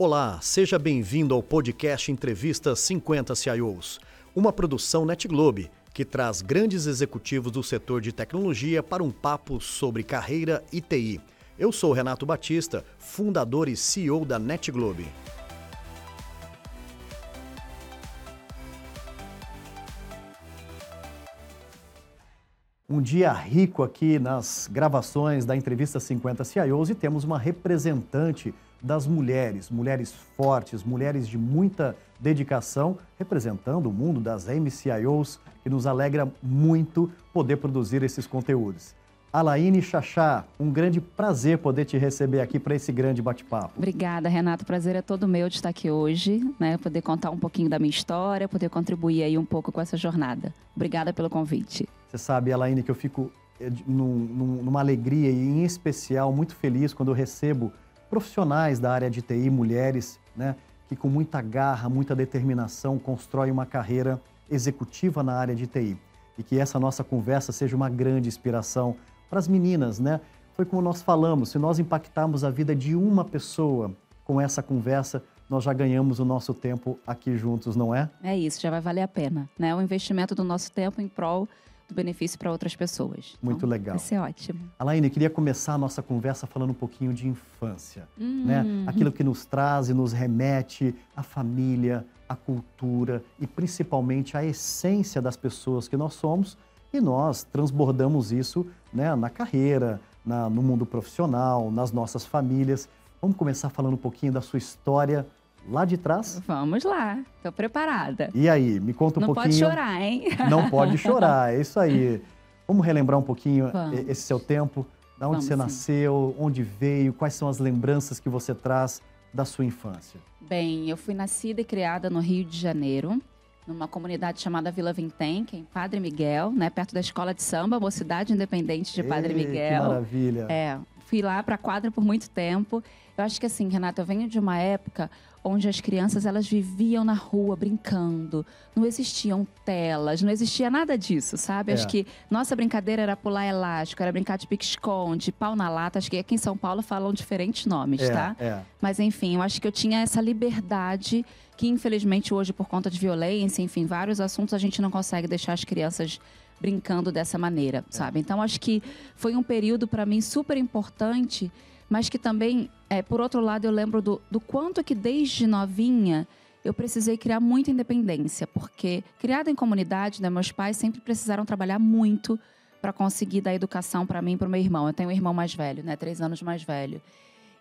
Olá, seja bem-vindo ao podcast Entrevista 50 CIOs, uma produção NetGlobe que traz grandes executivos do setor de tecnologia para um papo sobre carreira e TI. Eu sou Renato Batista, fundador e CEO da NetGlobe. Um dia rico aqui nas gravações da entrevista 50 CIOs e temos uma representante das mulheres, mulheres fortes, mulheres de muita dedicação, representando o mundo das MCIOs, que nos alegra muito poder produzir esses conteúdos. Alaine Chachá, um grande prazer poder te receber aqui para esse grande bate-papo. Obrigada, Renato. Prazer é todo meu de estar aqui hoje, né? Poder contar um pouquinho da minha história, poder contribuir aí um pouco com essa jornada. Obrigada pelo convite. Você sabe, Alaine, que eu fico eh, num, numa alegria e, em especial, muito feliz quando eu recebo profissionais da área de TI, mulheres, né, que com muita garra, muita determinação constroem uma carreira executiva na área de TI. E que essa nossa conversa seja uma grande inspiração para as meninas, né? Foi como nós falamos, se nós impactarmos a vida de uma pessoa com essa conversa, nós já ganhamos o nosso tempo aqui juntos, não é? É isso, já vai valer a pena, né? O investimento do nosso tempo em prol do benefício para outras pessoas. Muito então, legal. Vai ser ótimo. Alaine, queria começar a nossa conversa falando um pouquinho de infância, hum. né? Aquilo que nos traz e nos remete à família, à cultura e principalmente à essência das pessoas que nós somos e nós transbordamos isso né, na carreira, na, no mundo profissional, nas nossas famílias. Vamos começar falando um pouquinho da sua história lá de trás? Vamos lá, estou preparada. E aí, me conta um Não pouquinho. Não pode chorar, hein? Não pode chorar, é isso aí. Vamos relembrar um pouquinho Vamos. esse seu tempo, da onde Vamos, você nasceu, sim. onde veio, quais são as lembranças que você traz da sua infância? Bem, eu fui nascida e criada no Rio de Janeiro, numa comunidade chamada Vila Vintém, que é em Padre Miguel, né, perto da escola de samba, Mocidade Independente de Padre Ei, Miguel. Que maravilha. É, fui lá para a quadra por muito tempo. Eu acho que assim, Renata, eu venho de uma época onde as crianças elas viviam na rua brincando, não existiam telas, não existia nada disso, sabe? É. Acho que nossa brincadeira era pular elástico, era brincar de pique-esconde, pau na lata. Acho que aqui em São Paulo falam diferentes nomes, é, tá? É. Mas enfim, eu acho que eu tinha essa liberdade que infelizmente hoje por conta de violência, enfim, vários assuntos a gente não consegue deixar as crianças brincando dessa maneira, sabe? Então acho que foi um período para mim super importante mas que também, é, por outro lado, eu lembro do, do quanto que desde novinha eu precisei criar muita independência, porque criada em comunidade, né, meus pais sempre precisaram trabalhar muito para conseguir dar educação para mim e para o meu irmão. Eu tenho um irmão mais velho, né, três anos mais velho.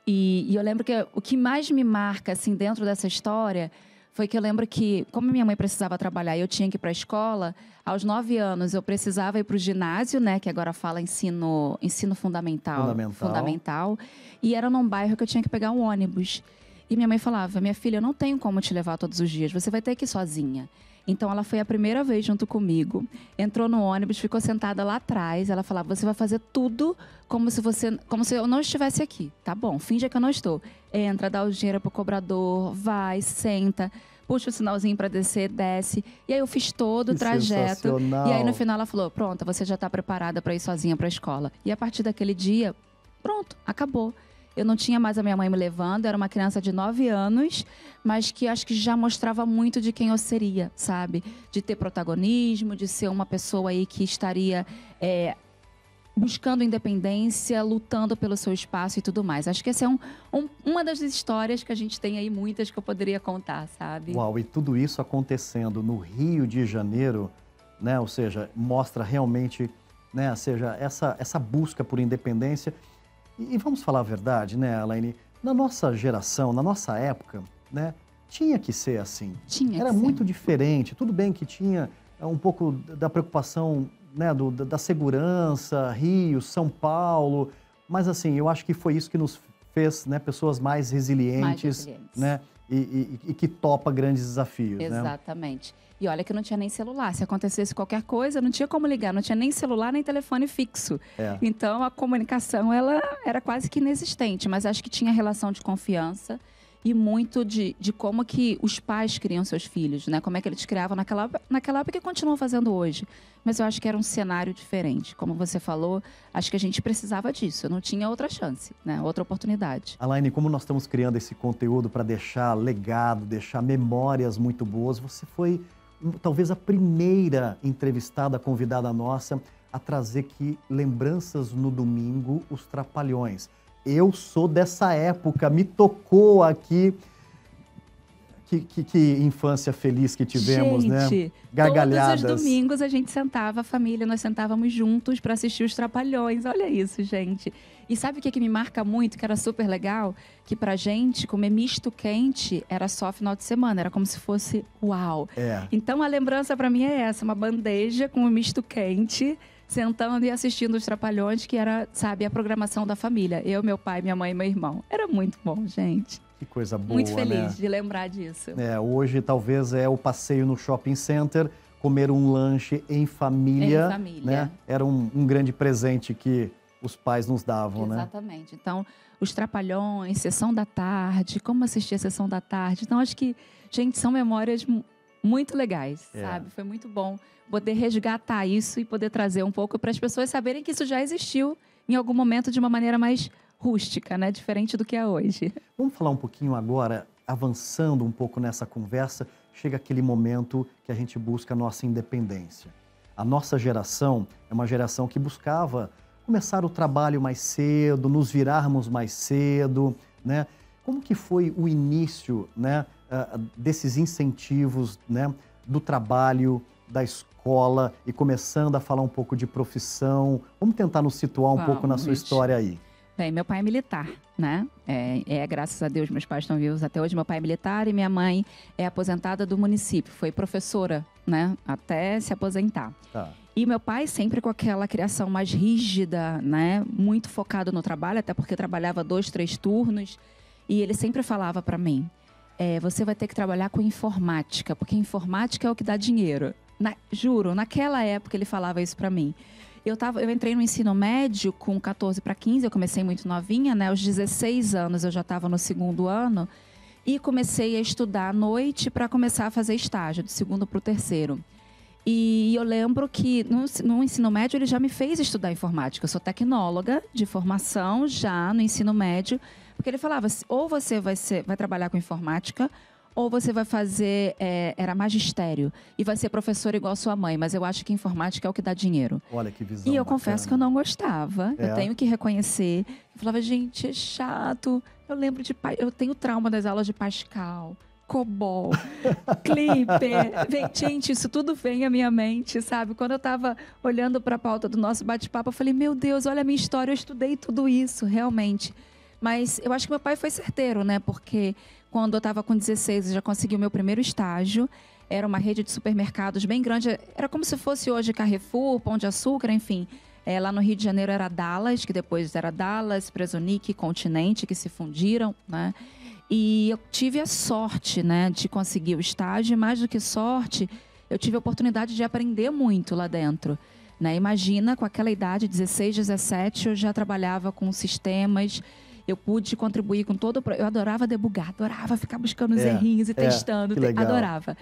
E, e eu lembro que o que mais me marca assim dentro dessa história foi que eu lembro que, como minha mãe precisava trabalhar e eu tinha que ir para a escola, aos nove anos eu precisava ir para o ginásio, né, que agora fala ensino, ensino fundamental, fundamental. Fundamental. E era num bairro que eu tinha que pegar um ônibus. E minha mãe falava: Minha filha, eu não tenho como te levar todos os dias, você vai ter que ir sozinha. Então ela foi a primeira vez junto comigo, entrou no ônibus, ficou sentada lá atrás. Ela falava: "Você vai fazer tudo como se você, como se eu não estivesse aqui, tá bom? Finge que eu não estou. Entra, dá o dinheiro pro cobrador, vai, senta." Puxa o sinalzinho para descer, desce. E aí eu fiz todo o trajeto. E aí no final ela falou: "Pronto, você já está preparada para ir sozinha para a escola". E a partir daquele dia, pronto, acabou. Eu não tinha mais a minha mãe me levando, era uma criança de 9 anos, mas que acho que já mostrava muito de quem eu seria, sabe? De ter protagonismo, de ser uma pessoa aí que estaria é, buscando independência, lutando pelo seu espaço e tudo mais. Acho que essa é um, um, uma das histórias que a gente tem aí, muitas que eu poderia contar, sabe? Uau, e tudo isso acontecendo no Rio de Janeiro, né? Ou seja, mostra realmente, né? Ou seja, essa, essa busca por independência e, e vamos falar a verdade, né, Alaine? Na nossa geração, na nossa época, né, tinha que ser assim. Tinha Era muito ser. diferente. Tudo bem que tinha é, um pouco da preocupação né, do, da segurança, Rio, São Paulo, mas assim, eu acho que foi isso que nos fez né, pessoas mais resilientes, mais resilientes. né? E, e, e, que topa grandes desafios. Né? Exatamente. Né? E olha que não tinha nem celular. Se acontecesse qualquer coisa, não tinha como ligar, não tinha nem celular nem telefone fixo. É. Então a comunicação ela era quase que inexistente, mas acho que tinha relação de confiança e muito de, de como que os pais criam seus filhos, né? Como é que eles criavam naquela, naquela época e continuam fazendo hoje. Mas eu acho que era um cenário diferente. Como você falou, acho que a gente precisava disso. Não tinha outra chance, né? Outra oportunidade. Alaine, como nós estamos criando esse conteúdo para deixar legado, deixar memórias muito boas, você foi talvez a primeira entrevistada convidada nossa a trazer aqui lembranças no domingo, os trapalhões. Eu sou dessa época, me tocou aqui. Que, que, que, infância feliz que tivemos, gente, né? Gargalhadas. Todos os domingos a gente sentava, a família, nós sentávamos juntos para assistir os Trapalhões. Olha isso, gente. E sabe o que, que me marca muito, que era super legal? Que pra gente, comer misto quente era só final de semana, era como se fosse uau. É. Então a lembrança para mim é essa, uma bandeja com um misto quente sentando e assistindo os Trapalhões, que era, sabe, a programação da família. Eu, meu pai, minha mãe e meu irmão. Era muito bom, gente. Que coisa boa, Muito feliz né? de lembrar disso. É, hoje talvez é o passeio no shopping center, comer um lanche em família. Em família. Né? Era um, um grande presente que os pais nos davam, Exatamente. né? Exatamente. Então, os Trapalhões, Sessão da Tarde, como assistir a Sessão da Tarde. Então, acho que, gente, são memórias muito legais, é. sabe? Foi muito bom poder resgatar isso e poder trazer um pouco para as pessoas saberem que isso já existiu em algum momento de uma maneira mais rústica, né? Diferente do que é hoje. Vamos falar um pouquinho agora, avançando um pouco nessa conversa, chega aquele momento que a gente busca a nossa independência. A nossa geração é uma geração que buscava começar o trabalho mais cedo, nos virarmos mais cedo, né? Como que foi o início, né, ah, desses incentivos, né, do trabalho, da escola e começando a falar um pouco de profissão. Vamos tentar nos situar um Vamos, pouco na sua história aí. Bem, meu pai é militar, né? É, é, graças a Deus, meus pais estão vivos até hoje. Meu pai é militar e minha mãe é aposentada do município. Foi professora, né? Até se aposentar. Tá. E meu pai sempre com aquela criação mais rígida, né? Muito focado no trabalho, até porque trabalhava dois, três turnos. E ele sempre falava para mim: é, você vai ter que trabalhar com informática, porque informática é o que dá dinheiro. Na, juro, naquela época ele falava isso para mim. Eu, tava, eu entrei no ensino médio com 14 para 15, eu comecei muito novinha, né? Aos 16 anos eu já estava no segundo ano e comecei a estudar à noite para começar a fazer estágio, do segundo para o terceiro. E eu lembro que no, no, ensino médio ele já me fez estudar informática. Eu sou tecnóloga de formação já no ensino médio, porque ele falava: ou você vai, ser, vai trabalhar com informática, ou você vai fazer, é, era magistério, e vai ser professor igual sua mãe, mas eu acho que informática é o que dá dinheiro. Olha que visão. E eu bacana. confesso que eu não gostava. É. Eu tenho que reconhecer. Eu falava, gente, é chato. Eu lembro de. Eu tenho trauma das aulas de Pascal. Cobol, Clipper. Gente, isso tudo vem à minha mente, sabe? Quando eu estava olhando para a pauta do nosso bate-papo, eu falei: Meu Deus, olha a minha história, eu estudei tudo isso, realmente. Mas eu acho que meu pai foi certeiro, né? Porque quando eu estava com 16, eu já consegui o meu primeiro estágio. Era uma rede de supermercados bem grande. Era como se fosse hoje Carrefour, Pão de Açúcar, enfim. É, lá no Rio de Janeiro era Dallas, que depois era Dallas, Presonic, Continente, que se fundiram, né? E eu tive a sorte, né, de conseguir o estágio. E mais do que sorte, eu tive a oportunidade de aprender muito lá dentro. Né? Imagina, com aquela idade, 16, 17, eu já trabalhava com sistemas eu pude contribuir com todo o. Eu adorava debugar, adorava ficar buscando os é, errinhos e é, testando, adorava.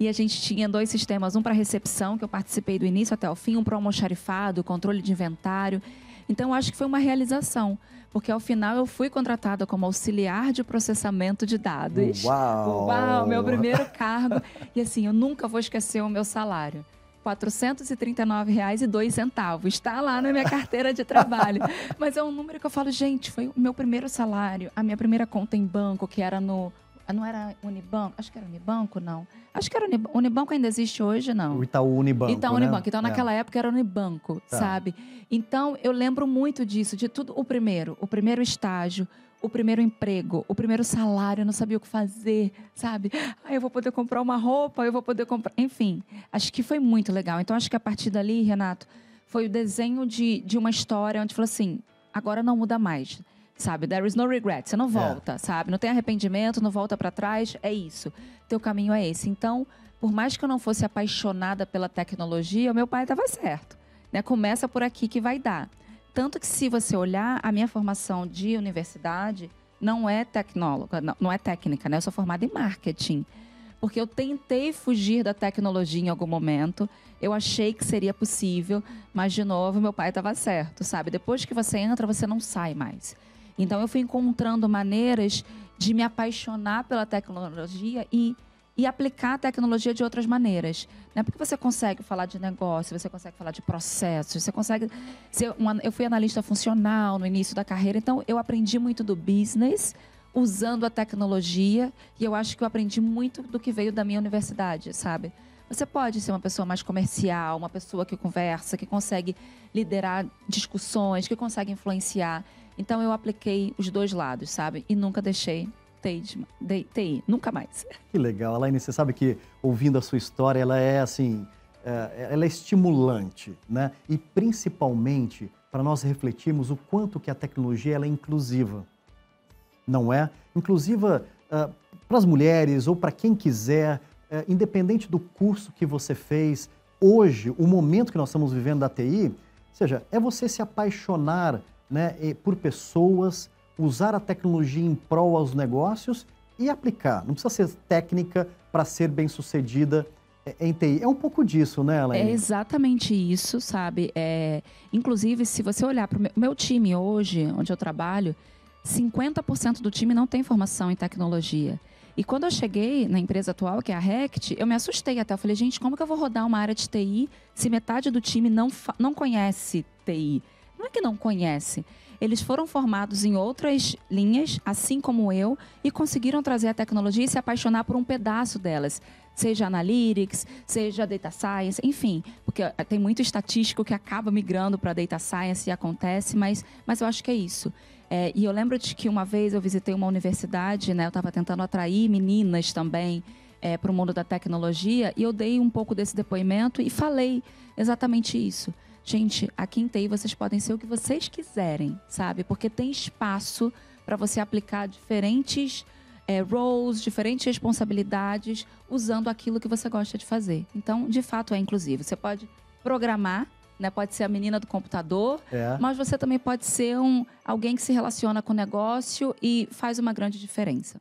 E a gente tinha dois sistemas, um para recepção, que eu participei do início até o fim, um para almoxarifado, controle de inventário. Então, eu acho que foi uma realização, porque ao final eu fui contratada como auxiliar de processamento de dados. Uau! Uau, meu primeiro cargo. E assim, eu nunca vou esquecer o meu salário. R$ 439,02. Está lá na minha carteira de trabalho. Mas é um número que eu falo, gente, foi o meu primeiro salário, a minha primeira conta em banco, que era no. Não era Unibanco? Acho que era Unibanco, não. Acho que era Unibanco. Unibanco ainda existe hoje, não. O Itaú Unibanco. Itaú né? Unibanco. Então, naquela é. época era Unibanco, tá. sabe? Então, eu lembro muito disso, de tudo. O primeiro, o primeiro estágio, o primeiro emprego, o primeiro salário, eu não sabia o que fazer, sabe? Ah, eu vou poder comprar uma roupa, eu vou poder comprar. Enfim, acho que foi muito legal. Então, acho que a partir dali, Renato, foi o desenho de, de uma história onde falou assim: agora não muda mais. Sabe, there is no regret, você não é. volta, é. sabe? Não tem arrependimento, não volta para trás, é isso. Teu caminho é esse. Então, por mais que eu não fosse apaixonada pela tecnologia, o meu pai estava certo. Né? Começa por aqui que vai dar. Tanto que, se você olhar a minha formação de universidade, não é tecnóloga, não, não é técnica, né? Eu sou formada em marketing. Porque eu tentei fugir da tecnologia em algum momento. Eu achei que seria possível, mas de novo meu pai estava certo, sabe? Depois que você entra, você não sai mais. Então eu fui encontrando maneiras de me apaixonar pela tecnologia e e aplicar a tecnologia de outras maneiras. Né? Porque você consegue falar de negócio, você consegue falar de processos, você consegue. Ser uma, eu fui analista funcional no início da carreira, então eu aprendi muito do business usando a tecnologia e eu acho que eu aprendi muito do que veio da minha universidade, sabe? Você pode ser uma pessoa mais comercial, uma pessoa que conversa, que consegue liderar discussões, que consegue influenciar. Então eu apliquei os dois lados, sabe? E nunca deixei TI, nunca mais. Que legal, Alaine, você sabe que ouvindo a sua história, ela é assim, é, ela é estimulante, né? E principalmente para nós refletirmos o quanto que a tecnologia ela é inclusiva, não é? Inclusiva uh, para as mulheres ou para quem quiser, uh, independente do curso que você fez, hoje, o momento que nós estamos vivendo da TI, ou seja, é você se apaixonar né, por pessoas, usar a tecnologia em prol aos negócios e aplicar. Não precisa ser técnica para ser bem sucedida é, em TI. É um pouco disso, né, Elaine? É exatamente isso, sabe? É, inclusive, se você olhar para o meu, meu time hoje, onde eu trabalho, 50% do time não tem formação em tecnologia. E quando eu cheguei na empresa atual, que é a Rect, eu me assustei até. Eu falei, gente, como que eu vou rodar uma área de TI se metade do time não, não conhece TI? Não é que não conhece, eles foram formados em outras linhas, assim como eu, e conseguiram trazer a tecnologia e se apaixonar por um pedaço delas. Seja Analytics, seja Data Science, enfim, porque eh, tem muito estatístico que acaba migrando para Data Science e acontece, mas, mas eu acho que é isso. É, e eu lembro de que uma vez eu visitei uma universidade, né, eu estava tentando atrair meninas também é, para o mundo da tecnologia, e eu dei um pouco desse depoimento e falei exatamente isso. Gente, aqui em TI vocês podem ser o que vocês quiserem, sabe? Porque tem espaço para você aplicar diferentes é, roles, diferentes responsabilidades, usando aquilo que você gosta de fazer. Então, de fato, é inclusivo. Você pode programar, né? Pode ser a menina do computador, é. mas você também pode ser um, alguém que se relaciona com o negócio e faz uma grande diferença.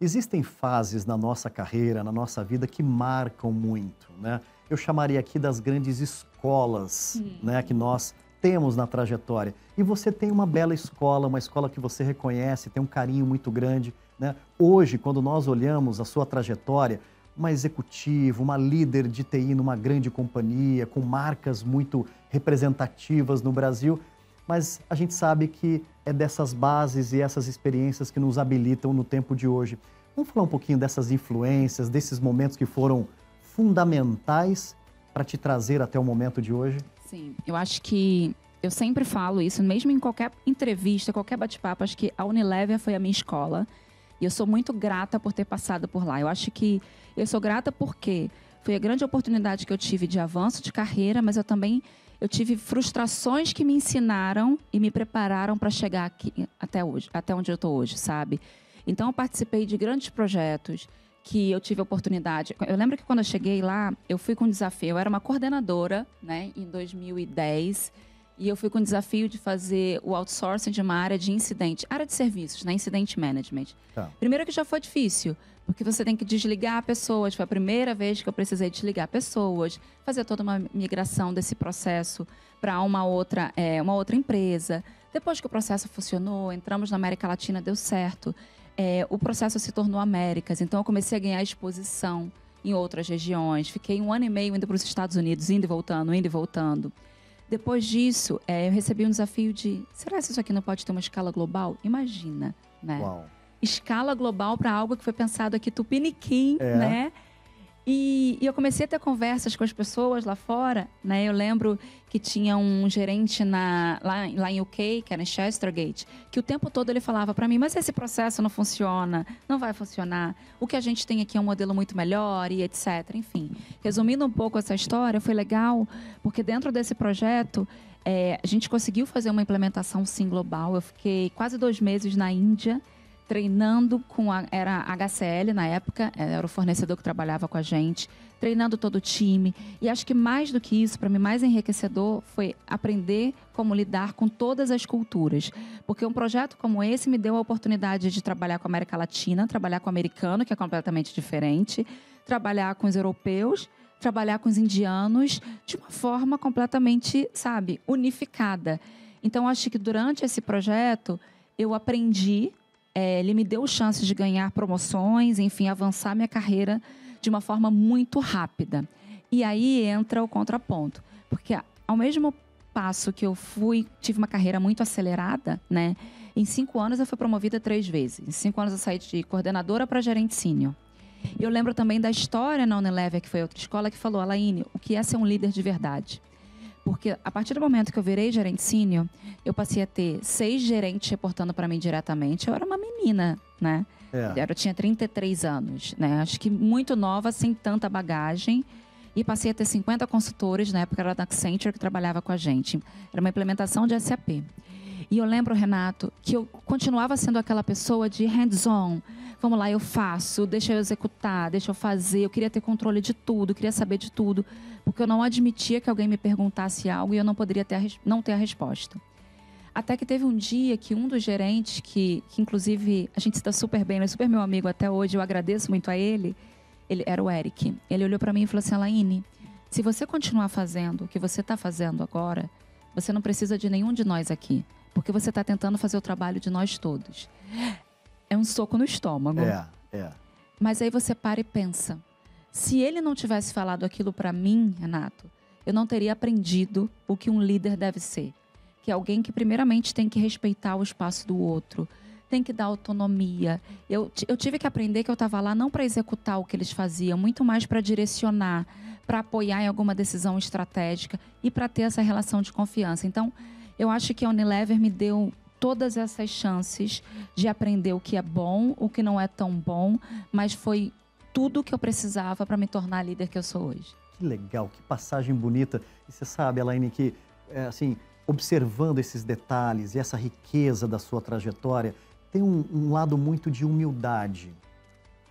Existem fases na nossa carreira, na nossa vida, que marcam muito, né? Eu chamaria aqui das grandes escolas escolas né, que nós temos na trajetória. E você tem uma bela escola, uma escola que você reconhece, tem um carinho muito grande. Né? Hoje, quando nós olhamos a sua trajetória, uma executiva, uma líder de TI numa grande companhia, com marcas muito representativas no Brasil, mas a gente sabe que é dessas bases e essas experiências que nos habilitam no tempo de hoje. Vamos falar um pouquinho dessas influências, desses momentos que foram fundamentais para te trazer até o momento de hoje? Sim, eu acho que eu sempre falo isso, mesmo em qualquer entrevista, qualquer bate-papo, acho que a Unilever foi a minha escola. E eu sou muito grata por ter passado por lá. Eu acho que eu sou grata porque foi a grande oportunidade que eu tive de avanço de carreira, mas eu também eu tive frustrações que me ensinaram e me prepararam para chegar aqui até hoje, até onde eu estou hoje, sabe? Então eu participei de grandes projetos, que eu tive a oportunidade. Eu lembro que quando eu cheguei lá, eu fui com um desafio. Eu era uma coordenadora, né, em 2010, e eu fui com o desafio de fazer o outsourcing de uma área de incidente, área de serviços, né, incident management. Tá. Primeiro que já foi difícil, porque você tem que desligar pessoas. Foi a primeira vez que eu precisei desligar pessoas, fazer toda uma migração desse processo para uma outra, é, uma outra empresa. Depois que o processo funcionou, entramos na América Latina, deu certo é, o processo se tornou Américas. Então, eu comecei a ganhar exposição em outras regiões. Fiquei um ano e meio indo para os Estados Unidos, indo e voltando, indo e voltando. Depois disso, é, eu recebi um desafio de: será que isso aqui não pode ter uma escala global? Imagina, né? Uau. Escala global para algo que foi pensado aqui tupiniquim, é. né? E, e, eu comecei a ter conversas com as pessoas lá fora, né? Eu lembro que tinha um gerente na, lá, lá em UK, que era em Chestergate, que o tempo todo ele falava para mim, mas esse processo não funciona, não vai funcionar. O que a gente tem aqui é um modelo muito melhor e etc. Enfim, resumindo um pouco essa história, foi legal, porque dentro desse projeto é, a gente conseguiu fazer uma implementação sim global. Eu fiquei quase dois meses na Índia, treinando com a, era HCL na época, era o fornecedor que trabalhava com a gente, treinando todo o time. E acho que mais do que isso, para mim, mais enriquecedor foi aprender como lidar com todas as culturas. Porque um projeto como esse me deu a oportunidade de trabalhar com a América Latina, trabalhar com o americano, que é completamente diferente, trabalhar com os europeus, trabalhar com os indianos de uma forma completamente, sabe, unificada. Então, acho que durante esse projeto eu aprendi é, ele me deu chances de ganhar promoções, enfim, avançar minha carreira de uma forma muito rápida. E aí entra o contraponto, porque ao mesmo passo que eu fui, tive uma carreira muito acelerada, né? Em cinco anos eu fui promovida três vezes. Em cinco anos eu saí de coordenadora para gerente sênior. Eu lembro também da história na Unilever, que foi outra escola, que falou, Alaine, o que é ser um líder de verdade? Porque a partir do momento que eu virei gerente sênior, eu passei a ter seis gerentes reportando para mim diretamente. Eu era uma menina, né? É. Eu tinha 33 anos, né? Acho que muito nova, sem tanta bagagem. E passei a ter 50 consultores, na época era da Accenture que trabalhava com a gente. Era uma implementação de SAP. E eu lembro, Renato, que eu continuava sendo aquela pessoa de hands-on. Vamos lá, eu faço, deixa eu executar, deixa eu fazer. Eu queria ter controle de tudo, queria saber de tudo, porque eu não admitia que alguém me perguntasse algo e eu não poderia ter a, não ter a resposta. Até que teve um dia que um dos gerentes, que, que inclusive a gente está super bem, ele é super meu amigo até hoje, eu agradeço muito a ele, ele era o Eric. Ele olhou para mim e falou assim: Alaine, se você continuar fazendo o que você está fazendo agora, você não precisa de nenhum de nós aqui porque você está tentando fazer o trabalho de nós todos. É um soco no estômago. É, é. Mas aí você para e pensa: se ele não tivesse falado aquilo para mim, Renato, eu não teria aprendido o que um líder deve ser. Que é alguém que, primeiramente, tem que respeitar o espaço do outro, tem que dar autonomia. Eu, eu tive que aprender que eu estava lá não para executar o que eles faziam, muito mais para direcionar, para apoiar em alguma decisão estratégica e para ter essa relação de confiança. Então, eu acho que a Unilever me deu todas essas chances de aprender o que é bom, o que não é tão bom, mas foi tudo que eu precisava para me tornar a líder que eu sou hoje. Que legal, que passagem bonita. E você sabe, Elaine, que é, assim, observando esses detalhes e essa riqueza da sua trajetória, tem um, um lado muito de humildade,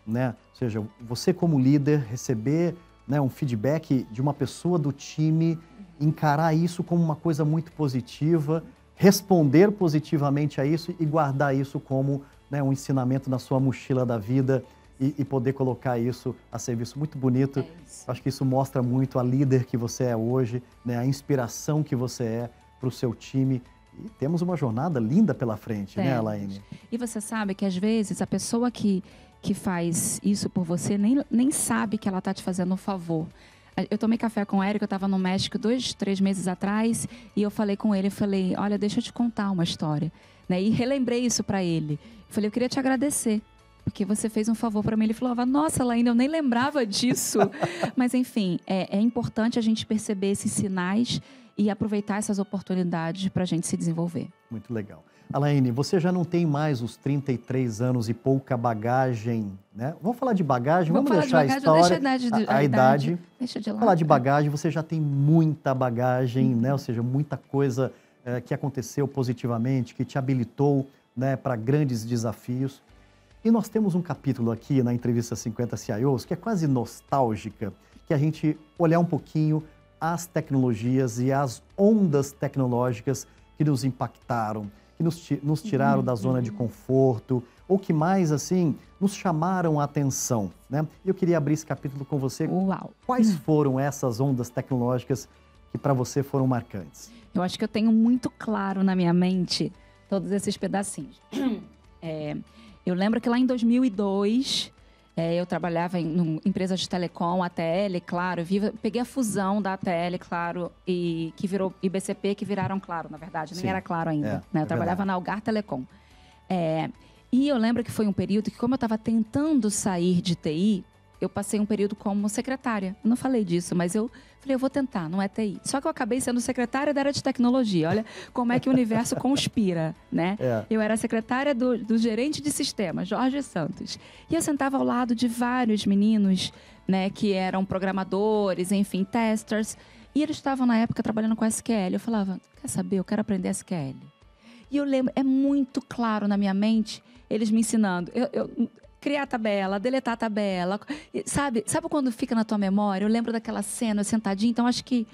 né? Ou seja, você como líder receber né, um feedback de uma pessoa do time encarar isso como uma coisa muito positiva, responder positivamente a isso e guardar isso como né, um ensinamento na sua mochila da vida e, e poder colocar isso a serviço. Muito bonito. É Acho que isso mostra muito a líder que você é hoje, né, a inspiração que você é para o seu time. E temos uma jornada linda pela frente, né, temos. né, Elaine? E você sabe que às vezes a pessoa que, que faz isso por você nem, nem sabe que ela está te fazendo um favor. Eu tomei café com o Érico, eu estava no México dois, três meses atrás, e eu falei com ele, eu falei, olha, deixa eu te contar uma história. Né? E relembrei isso para ele. Eu falei, eu queria te agradecer, porque você fez um favor para mim. Ele falou, nossa, Laína, eu nem lembrava disso. Mas, enfim, é, é importante a gente perceber esses sinais e aproveitar essas oportunidades para a gente se desenvolver. Muito legal. Alaine, você já não tem mais os 33 anos e pouca bagagem, né? Vamos falar de bagagem, vamos, vamos deixar de bagagem, a história, deixa a idade. De, a, a, idade. idade. Deixa de lado. Falar de bagagem, você já tem muita bagagem, uhum. né? Ou seja, muita coisa é, que aconteceu positivamente, que te habilitou né, para grandes desafios. E nós temos um capítulo aqui na entrevista 50 CIOs que é quase nostálgica, que a gente olhar um pouquinho as tecnologias e as ondas tecnológicas que nos impactaram que nos, nos tiraram uhum. da zona de conforto, ou que mais, assim, nos chamaram a atenção, né? Eu queria abrir esse capítulo com você. Uau! Quais foram essas ondas tecnológicas que para você foram marcantes? Eu acho que eu tenho muito claro na minha mente todos esses pedacinhos. É, eu lembro que lá em 2002 é, eu trabalhava em, em empresas de telecom, ATL, claro. Peguei a fusão da ATL, claro, e que virou IBCP, que viraram claro, na verdade. Nem Sim. era claro ainda. É, né? Eu é trabalhava na Algar Telecom. É, e eu lembro que foi um período que, como eu estava tentando sair de TI, eu passei um período como secretária. Eu não falei disso, mas eu falei, eu vou tentar, não é TI. Só que eu acabei sendo secretária da área de tecnologia. Olha como é que o universo conspira, né? É. Eu era secretária do, do gerente de sistemas, Jorge Santos. E eu sentava ao lado de vários meninos, né, que eram programadores, enfim, testers. E eles estavam, na época, trabalhando com SQL. Eu falava, quer saber, eu quero aprender SQL. E eu lembro, é muito claro na minha mente, eles me ensinando. Eu, eu, criar tabela, deletar tabela, sabe? Sabe quando fica na tua memória? Eu lembro daquela cena, sentadinha. Então, acho que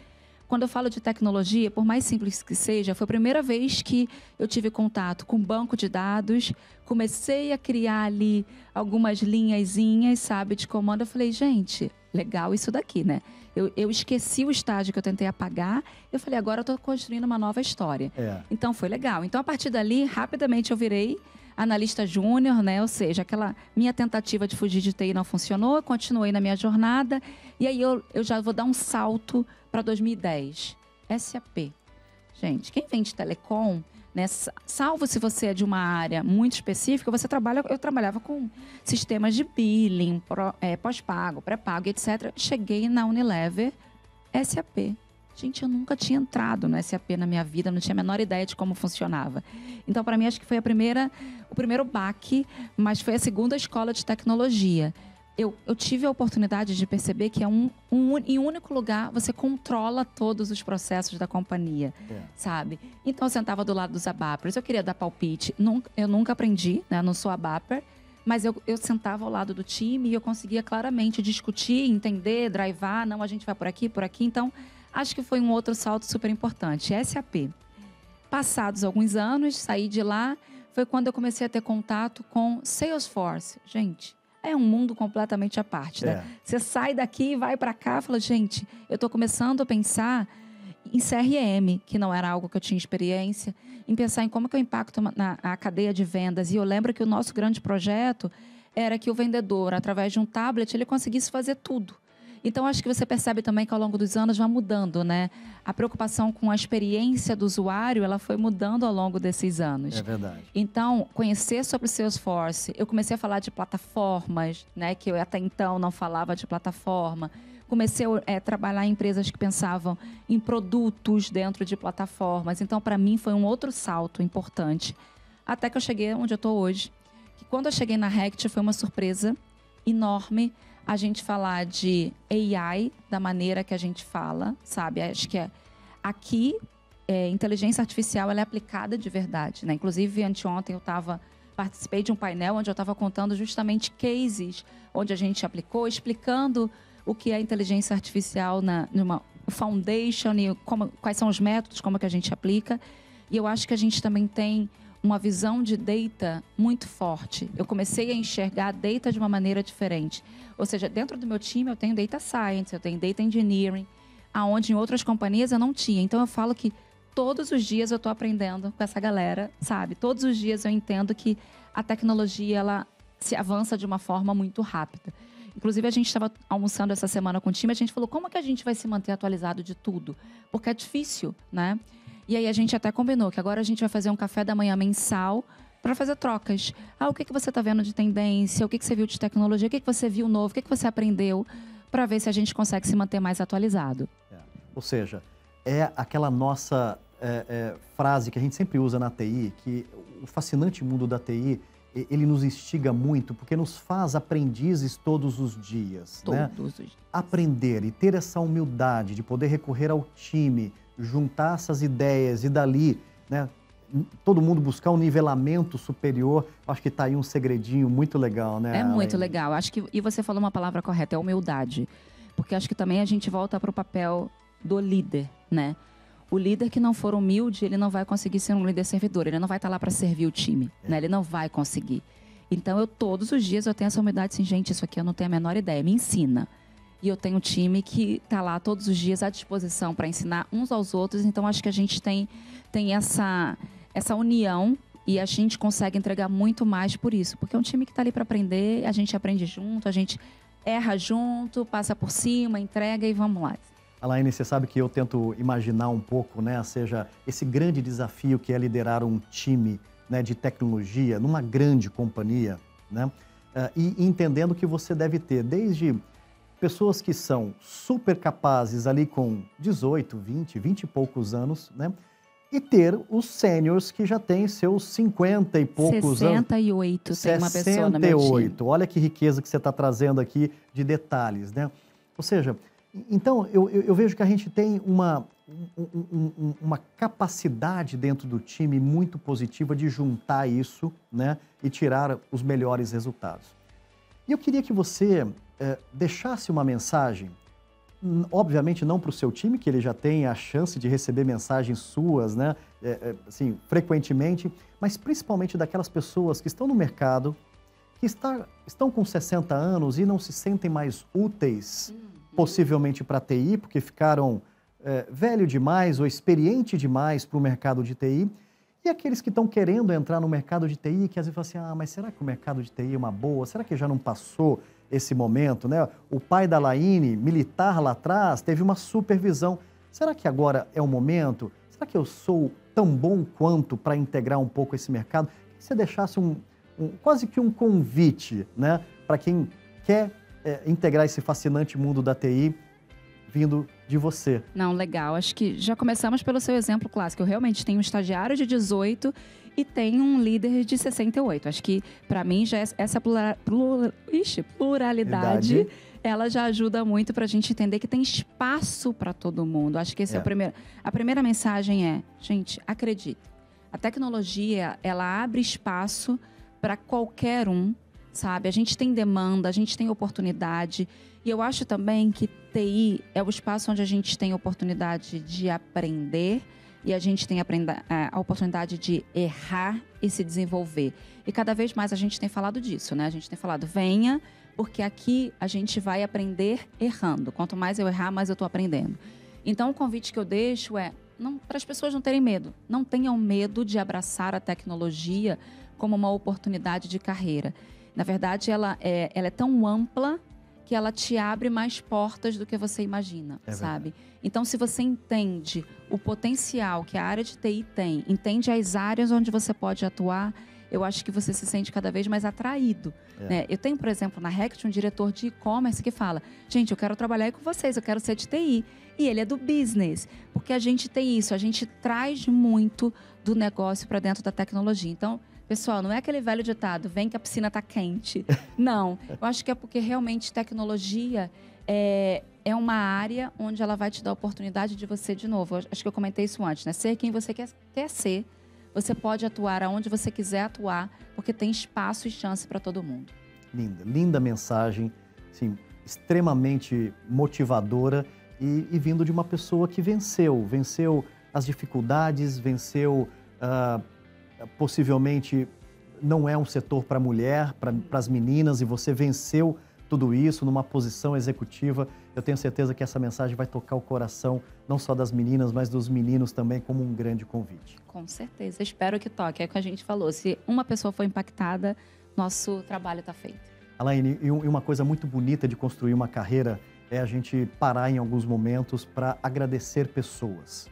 quando eu falo de tecnologia, por mais simples que seja, foi a primeira vez que eu tive contato com banco de dados, comecei a criar ali algumas linhazinhas, sabe, de comando. Eu falei, gente, legal isso daqui, né? Eu, eu esqueci o estágio que eu tentei apagar. Eu falei, agora eu estou construindo uma nova história. É. Então foi legal. Então a partir dali, rapidamente eu virei analista júnior, né? Ou seja, aquela minha tentativa de fugir de TI não funcionou, continuei na minha jornada. E aí eu, eu já vou dar um salto para 2010. SAP. Gente, quem vende telecom, né, salvo se você é de uma área muito específica, você trabalha. Eu trabalhava com sistemas de billing, é, pós-pago, pré-pago, etc. Cheguei na Unilever, SAP. Gente, eu nunca tinha entrado no SAP na minha vida, não tinha a menor ideia de como funcionava. Então, para mim, acho que foi a primeira, o primeiro baque, mas foi a segunda escola de tecnologia. Eu, eu tive a oportunidade de perceber que é um, um, em um único lugar você controla todos os processos da companhia, é. sabe? Então, eu sentava do lado dos abapers, eu queria dar palpite, nunca, eu nunca aprendi, né? não sou abaper, mas eu, eu sentava ao lado do time e eu conseguia claramente discutir, entender, drivar, não, a gente vai por aqui, por aqui. Então, acho que foi um outro salto super importante. SAP. Passados alguns anos, saí de lá, foi quando eu comecei a ter contato com Salesforce. Gente, é um mundo completamente à parte, né? É. Você sai daqui vai para cá, fala, gente, eu estou começando a pensar em CRM, que não era algo que eu tinha experiência, em pensar em como que eu impacto na, na cadeia de vendas. E eu lembro que o nosso grande projeto era que o vendedor, através de um tablet, ele conseguisse fazer tudo. Então, acho que você percebe também que ao longo dos anos vai mudando, né? A preocupação com a experiência do usuário, ela foi mudando ao longo desses anos. É verdade. Então, conhecer sobre o Salesforce, eu comecei a falar de plataformas, né? Que eu até então não falava de plataforma. Comecei a é, trabalhar em empresas que pensavam em produtos dentro de plataformas. Então, para mim, foi um outro salto importante. Até que eu cheguei onde eu estou hoje. Que quando eu cheguei na Rect, foi uma surpresa enorme a gente falar de AI da maneira que a gente fala, sabe? Acho que é aqui é, inteligência artificial ela é aplicada de verdade, né? Inclusive anteontem eu estava participei de um painel onde eu estava contando justamente cases onde a gente aplicou, explicando o que é inteligência artificial na numa foundation e como, quais são os métodos, como é que a gente aplica. E eu acho que a gente também tem uma visão de data muito forte. Eu comecei a enxergar data de uma maneira diferente. Ou seja, dentro do meu time eu tenho data science, eu tenho data engineering, aonde em outras companhias eu não tinha. Então eu falo que todos os dias eu estou aprendendo com essa galera, sabe? Todos os dias eu entendo que a tecnologia ela se avança de uma forma muito rápida. Inclusive, a gente estava almoçando essa semana com o time, a gente falou como é que a gente vai se manter atualizado de tudo? Porque é difícil, né? E aí a gente até combinou que agora a gente vai fazer um café da manhã mensal para fazer trocas. Ah, o que, que você está vendo de tendência? O que, que você viu de tecnologia? O que, que você viu novo? O que, que você aprendeu? Para ver se a gente consegue se manter mais atualizado. É. Ou seja, é aquela nossa é, é, frase que a gente sempre usa na TI, que o fascinante mundo da TI ele nos instiga muito porque nos faz aprendizes todos os dias. Né? Todos né? os dias. Aprender e ter essa humildade de poder recorrer ao time, juntar essas ideias e dali, né, todo mundo buscar um nivelamento superior, acho que está aí um segredinho muito legal, né? É muito legal. Acho que e você falou uma palavra correta, é humildade, porque acho que também a gente volta para o papel do líder, né? O líder que não for humilde, ele não vai conseguir ser um líder servidor, ele não vai estar tá lá para servir o time, é. né? Ele não vai conseguir. Então eu todos os dias eu tenho essa humildade assim, gente, isso aqui eu não tenho a menor ideia, me ensina. E eu tenho um time que está lá todos os dias à disposição para ensinar uns aos outros. Então, acho que a gente tem, tem essa, essa união e a gente consegue entregar muito mais por isso. Porque é um time que está ali para aprender, a gente aprende junto, a gente erra junto, passa por cima, entrega e vamos lá. Alaine, você sabe que eu tento imaginar um pouco, né? Seja, esse grande desafio que é liderar um time né, de tecnologia numa grande companhia, né? Uh, e entendendo que você deve ter desde pessoas que são super capazes ali com 18, 20, 20 e poucos anos, né? E ter os sêniors que já têm seus 50 e poucos 68 anos. 68 tem uma pessoa meu time. Olha que riqueza que você está trazendo aqui de detalhes, né? Ou seja, então eu, eu, vejo que a gente tem uma, um, um, uma capacidade dentro do time muito positiva de juntar isso né, e tirar os melhores resultados. E eu queria que você é, deixasse uma mensagem, obviamente não para o seu time, que ele já tem a chance de receber mensagens suas, né, é, assim, frequentemente, mas principalmente daquelas pessoas que estão no mercado, que está, estão com 60 anos e não se sentem mais úteis, uhum. possivelmente para a TI, porque ficaram é, velho demais ou experiente demais para o mercado de TI, e aqueles que estão querendo entrar no mercado de TI, que às vezes falam assim, ah, mas será que o mercado de TI é uma boa? Será que já não passou esse momento? Né? O pai da Laine, militar lá atrás, teve uma supervisão. Será que agora é o momento? Será que eu sou tão bom quanto para integrar um pouco esse mercado? Que você deixasse um, um, quase que um convite né, para quem quer é, integrar esse fascinante mundo da TI vindo de você. Não, legal. Acho que já começamos pelo seu exemplo clássico. Eu realmente tenho um estagiário de 18 e tenho um líder de 68. Acho que, para mim, já é essa plura, plura, ixi, pluralidade, Idade. ela já ajuda muito para a gente entender que tem espaço para todo mundo. Acho que esse é. é o primeiro. A primeira mensagem é, gente, acredite. A tecnologia, ela abre espaço para qualquer um, sabe? A gente tem demanda, a gente tem oportunidade. E eu acho também que TI é o espaço onde a gente tem oportunidade de aprender e a gente tem a oportunidade de errar e se desenvolver. E cada vez mais a gente tem falado disso, né? A gente tem falado, venha, porque aqui a gente vai aprender errando. Quanto mais eu errar, mais eu estou aprendendo. Então, o convite que eu deixo é para as pessoas não terem medo. Não tenham medo de abraçar a tecnologia como uma oportunidade de carreira. Na verdade, ela é, ela é tão ampla que ela te abre mais portas do que você imagina, é sabe? Então, se você entende o potencial que a área de TI tem, entende as áreas onde você pode atuar, eu acho que você se sente cada vez mais atraído. É. Né? Eu tenho, por exemplo, na Rect um diretor de e-commerce que fala: gente, eu quero trabalhar com vocês, eu quero ser de TI. E ele é do business, porque a gente tem isso, a gente traz muito do negócio para dentro da tecnologia. Então, Pessoal, não é aquele velho ditado, vem que a piscina está quente. Não. Eu acho que é porque realmente tecnologia é, é uma área onde ela vai te dar a oportunidade de você, de novo, acho que eu comentei isso antes, né? Ser quem você quer, quer ser. Você pode atuar aonde você quiser atuar, porque tem espaço e chance para todo mundo. Linda, linda mensagem, sim, extremamente motivadora e, e, vindo de uma pessoa que venceu, venceu as dificuldades, venceu uh, possivelmente não é um setor para mulher, para as meninas, e você venceu tudo isso numa posição executiva. Eu tenho certeza que essa mensagem vai tocar o coração não só das meninas, mas dos meninos também, como um grande convite. Com certeza. Espero que toque. É o que a gente falou. Se uma pessoa for impactada, nosso trabalho está feito. Alaine, e uma coisa muito bonita de construir uma carreira é a gente parar em alguns momentos para agradecer pessoas.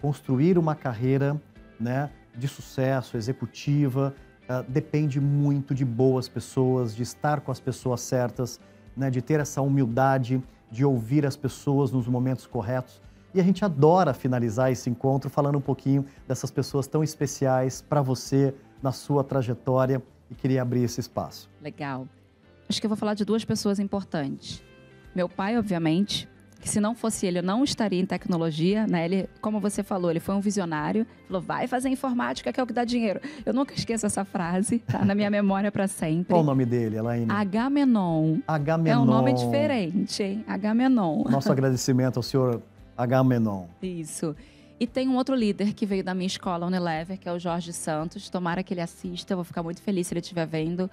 Construir uma carreira, né? De sucesso, executiva, uh, depende muito de boas pessoas, de estar com as pessoas certas, né, de ter essa humildade, de ouvir as pessoas nos momentos corretos. E a gente adora finalizar esse encontro falando um pouquinho dessas pessoas tão especiais para você na sua trajetória e queria abrir esse espaço. Legal. Acho que eu vou falar de duas pessoas importantes. Meu pai, obviamente, que se não fosse ele, eu não estaria em tecnologia, né? Ele, como você falou, ele foi um visionário, falou, vai fazer informática que é o que dá dinheiro. Eu nunca esqueço essa frase, tá na minha memória para sempre. Qual o nome dele, Elaine? Agamenon. Agamenon. É um nome diferente, hein? Agamenon. Nosso agradecimento ao senhor Agamenon. Isso. E tem um outro líder que veio da minha escola, Unilever, que é o Jorge Santos. Tomara que ele assista, eu vou ficar muito feliz se ele estiver vendo,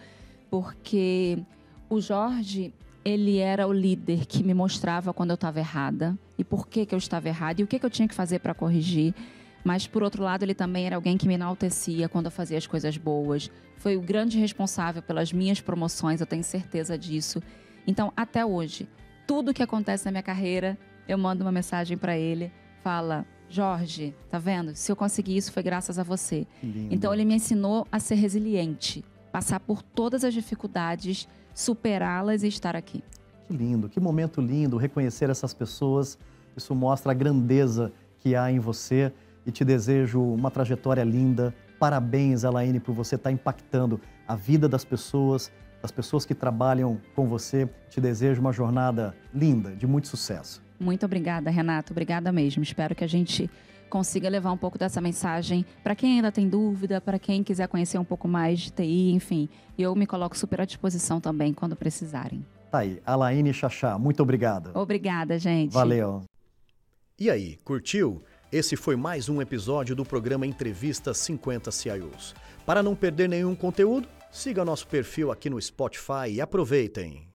porque o Jorge, ele era o líder que me mostrava quando eu estava errada e por que, que eu estava errada e o que, que eu tinha que fazer para corrigir. Mas, por outro lado, ele também era alguém que me enaltecia quando eu fazia as coisas boas. Foi o grande responsável pelas minhas promoções, eu tenho certeza disso. Então, até hoje, tudo que acontece na minha carreira, eu mando uma mensagem para ele, fala: Jorge, tá vendo? Se eu consegui isso foi graças a você. Lindo. Então, ele me ensinou a ser resiliente, passar por todas as dificuldades superá-las e estar aqui. Que lindo, que momento lindo reconhecer essas pessoas. Isso mostra a grandeza que há em você e te desejo uma trajetória linda, Parabéns, Alaine, por você estar impactando a vida das pessoas, das pessoas que trabalham com você. Te desejo uma jornada linda, de muito sucesso. Muito obrigada, Renato. Obrigada mesmo. Espero que a gente consiga levar um pouco dessa mensagem para quem ainda tem dúvida, para quem quiser conhecer um pouco mais de TI, enfim. Eu me coloco super à disposição também quando precisarem. Tá aí, Alaine Chachá, muito obrigada. Obrigada, gente. Valeu. E aí, curtiu? Esse foi mais um episódio do programa Entrevista 50 CIOs. Para não perder nenhum conteúdo, siga nosso perfil aqui no Spotify e aproveitem!